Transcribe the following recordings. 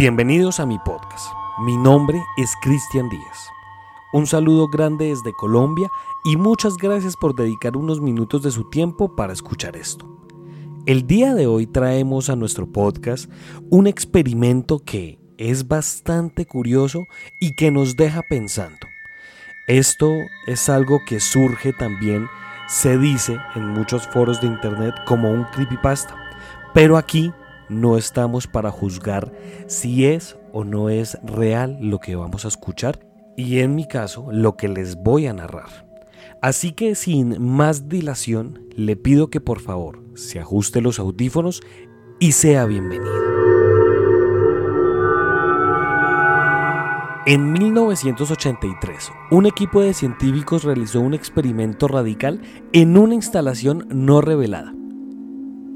Bienvenidos a mi podcast. Mi nombre es Cristian Díaz. Un saludo grande desde Colombia y muchas gracias por dedicar unos minutos de su tiempo para escuchar esto. El día de hoy traemos a nuestro podcast un experimento que es bastante curioso y que nos deja pensando. Esto es algo que surge también, se dice en muchos foros de internet como un creepypasta, pero aquí no estamos para juzgar si es o no es real lo que vamos a escuchar y en mi caso lo que les voy a narrar. Así que sin más dilación le pido que por favor se ajuste los audífonos y sea bienvenido. En 1983, un equipo de científicos realizó un experimento radical en una instalación no revelada.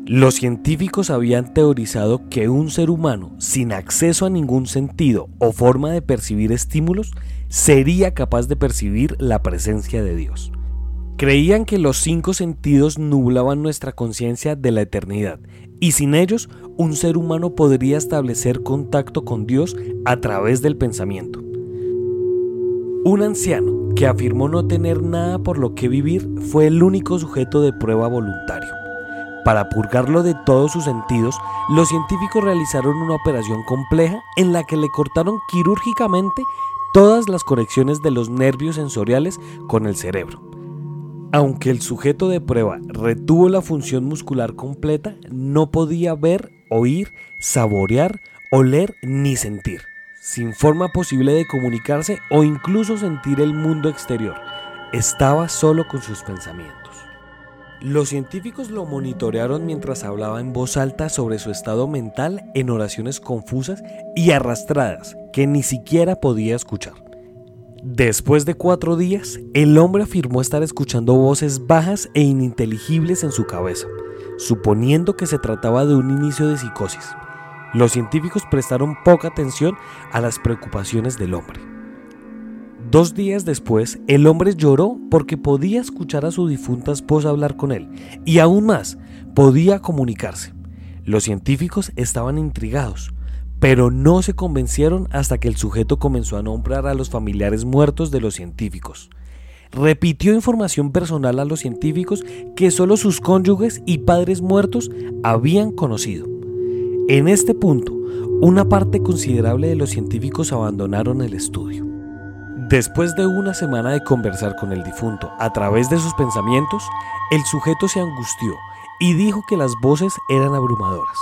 Los científicos habían teorizado que un ser humano sin acceso a ningún sentido o forma de percibir estímulos sería capaz de percibir la presencia de Dios. Creían que los cinco sentidos nublaban nuestra conciencia de la eternidad y sin ellos un ser humano podría establecer contacto con Dios a través del pensamiento. Un anciano que afirmó no tener nada por lo que vivir fue el único sujeto de prueba voluntario. Para purgarlo de todos sus sentidos, los científicos realizaron una operación compleja en la que le cortaron quirúrgicamente todas las conexiones de los nervios sensoriales con el cerebro. Aunque el sujeto de prueba retuvo la función muscular completa, no podía ver, oír, saborear, oler ni sentir, sin forma posible de comunicarse o incluso sentir el mundo exterior. Estaba solo con sus pensamientos. Los científicos lo monitorearon mientras hablaba en voz alta sobre su estado mental en oraciones confusas y arrastradas que ni siquiera podía escuchar. Después de cuatro días, el hombre afirmó estar escuchando voces bajas e ininteligibles en su cabeza, suponiendo que se trataba de un inicio de psicosis. Los científicos prestaron poca atención a las preocupaciones del hombre. Dos días después, el hombre lloró porque podía escuchar a su difunta esposa hablar con él y aún más, podía comunicarse. Los científicos estaban intrigados, pero no se convencieron hasta que el sujeto comenzó a nombrar a los familiares muertos de los científicos. Repitió información personal a los científicos que solo sus cónyuges y padres muertos habían conocido. En este punto, una parte considerable de los científicos abandonaron el estudio. Después de una semana de conversar con el difunto a través de sus pensamientos, el sujeto se angustió y dijo que las voces eran abrumadoras.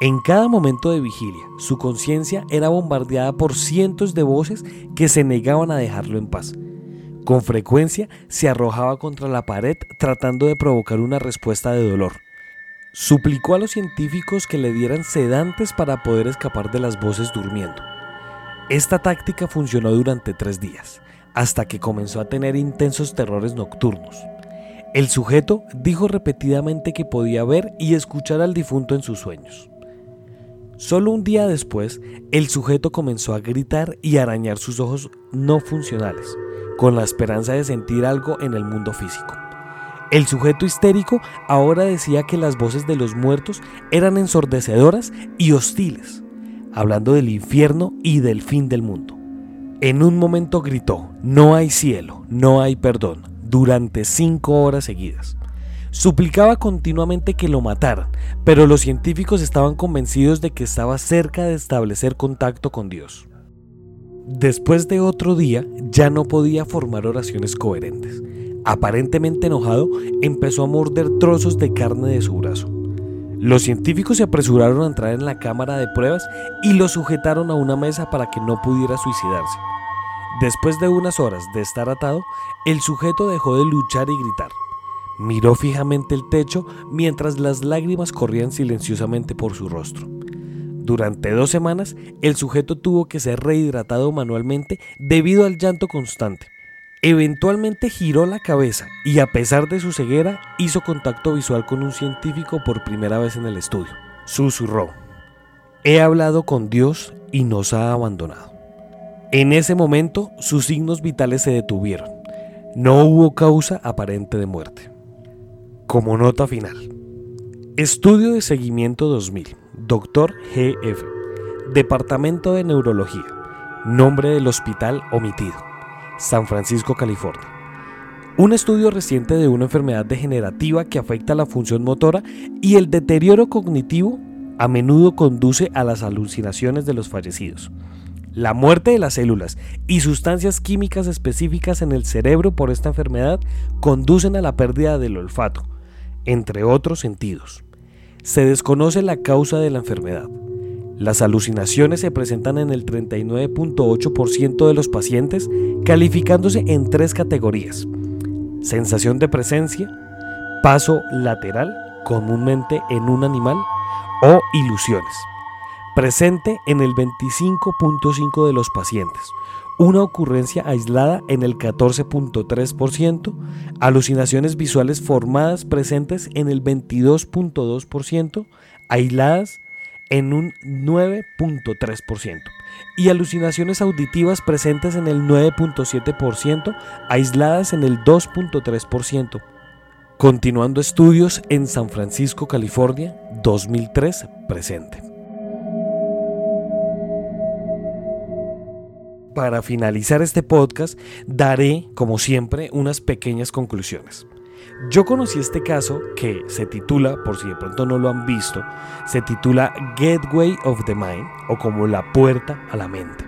En cada momento de vigilia, su conciencia era bombardeada por cientos de voces que se negaban a dejarlo en paz. Con frecuencia se arrojaba contra la pared tratando de provocar una respuesta de dolor. Suplicó a los científicos que le dieran sedantes para poder escapar de las voces durmiendo. Esta táctica funcionó durante tres días, hasta que comenzó a tener intensos terrores nocturnos. El sujeto dijo repetidamente que podía ver y escuchar al difunto en sus sueños. Solo un día después, el sujeto comenzó a gritar y arañar sus ojos no funcionales, con la esperanza de sentir algo en el mundo físico. El sujeto histérico ahora decía que las voces de los muertos eran ensordecedoras y hostiles, hablando del infierno y del fin del mundo. En un momento gritó, no hay cielo, no hay perdón, durante cinco horas seguidas. Suplicaba continuamente que lo mataran, pero los científicos estaban convencidos de que estaba cerca de establecer contacto con Dios. Después de otro día, ya no podía formar oraciones coherentes. Aparentemente enojado, empezó a morder trozos de carne de su brazo. Los científicos se apresuraron a entrar en la cámara de pruebas y lo sujetaron a una mesa para que no pudiera suicidarse. Después de unas horas de estar atado, el sujeto dejó de luchar y gritar. Miró fijamente el techo mientras las lágrimas corrían silenciosamente por su rostro. Durante dos semanas, el sujeto tuvo que ser rehidratado manualmente debido al llanto constante. Eventualmente giró la cabeza y a pesar de su ceguera hizo contacto visual con un científico por primera vez en el estudio. Susurró, he hablado con Dios y nos ha abandonado. En ese momento sus signos vitales se detuvieron. No hubo causa aparente de muerte. Como nota final. Estudio de seguimiento 2000. Doctor GF. Departamento de Neurología. Nombre del hospital omitido. San Francisco, California. Un estudio reciente de una enfermedad degenerativa que afecta la función motora y el deterioro cognitivo a menudo conduce a las alucinaciones de los fallecidos. La muerte de las células y sustancias químicas específicas en el cerebro por esta enfermedad conducen a la pérdida del olfato, entre otros sentidos. Se desconoce la causa de la enfermedad. Las alucinaciones se presentan en el 39.8% de los pacientes, calificándose en tres categorías. Sensación de presencia, paso lateral, comúnmente en un animal, o ilusiones. Presente en el 25.5% de los pacientes, una ocurrencia aislada en el 14.3%, alucinaciones visuales formadas presentes en el 22.2%, aisladas en un 9.3%, y alucinaciones auditivas presentes en el 9.7%, aisladas en el 2.3%. Continuando estudios en San Francisco, California, 2003 presente. Para finalizar este podcast, daré, como siempre, unas pequeñas conclusiones. Yo conocí este caso que se titula, por si de pronto no lo han visto, se titula Gateway of the Mind o como la puerta a la mente.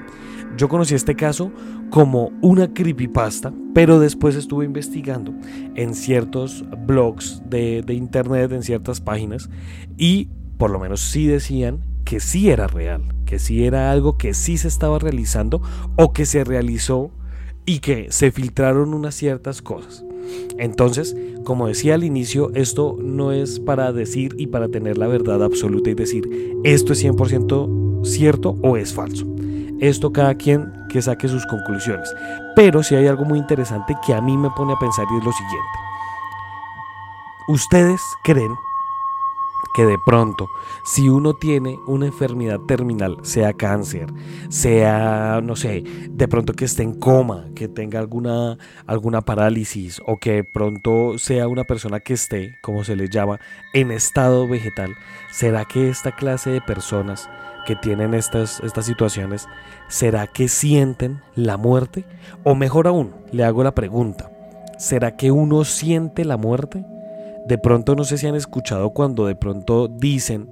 Yo conocí este caso como una creepypasta, pero después estuve investigando en ciertos blogs de, de internet, en ciertas páginas, y por lo menos sí decían que sí era real, que sí era algo que sí se estaba realizando o que se realizó y que se filtraron unas ciertas cosas. Entonces, como decía al inicio, esto no es para decir y para tener la verdad absoluta y decir esto es 100% cierto o es falso. Esto cada quien que saque sus conclusiones. Pero si hay algo muy interesante que a mí me pone a pensar y es lo siguiente. ¿Ustedes creen que de pronto, si uno tiene una enfermedad terminal, sea cáncer, sea, no sé, de pronto que esté en coma, que tenga alguna, alguna parálisis o que de pronto sea una persona que esté, como se le llama, en estado vegetal, ¿será que esta clase de personas que tienen estas, estas situaciones, ¿será que sienten la muerte? O mejor aún, le hago la pregunta, ¿será que uno siente la muerte? De pronto no sé si han escuchado cuando de pronto dicen,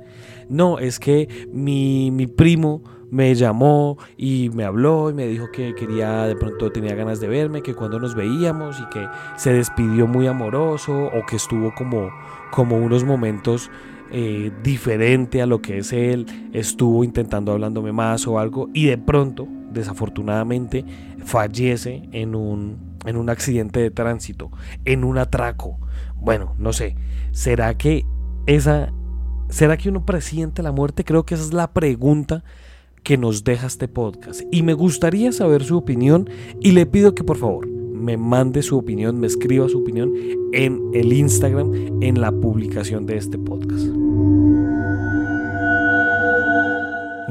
no, es que mi, mi primo me llamó y me habló y me dijo que quería, de pronto tenía ganas de verme, que cuando nos veíamos y que se despidió muy amoroso o que estuvo como, como unos momentos eh, diferente a lo que es él, estuvo intentando hablándome más o algo y de pronto, desafortunadamente, fallece en un, en un accidente de tránsito, en un atraco bueno, no sé. ¿Será que esa será que uno presiente la muerte? Creo que esa es la pregunta que nos deja este podcast y me gustaría saber su opinión y le pido que por favor me mande su opinión, me escriba su opinión en el Instagram en la publicación de este podcast.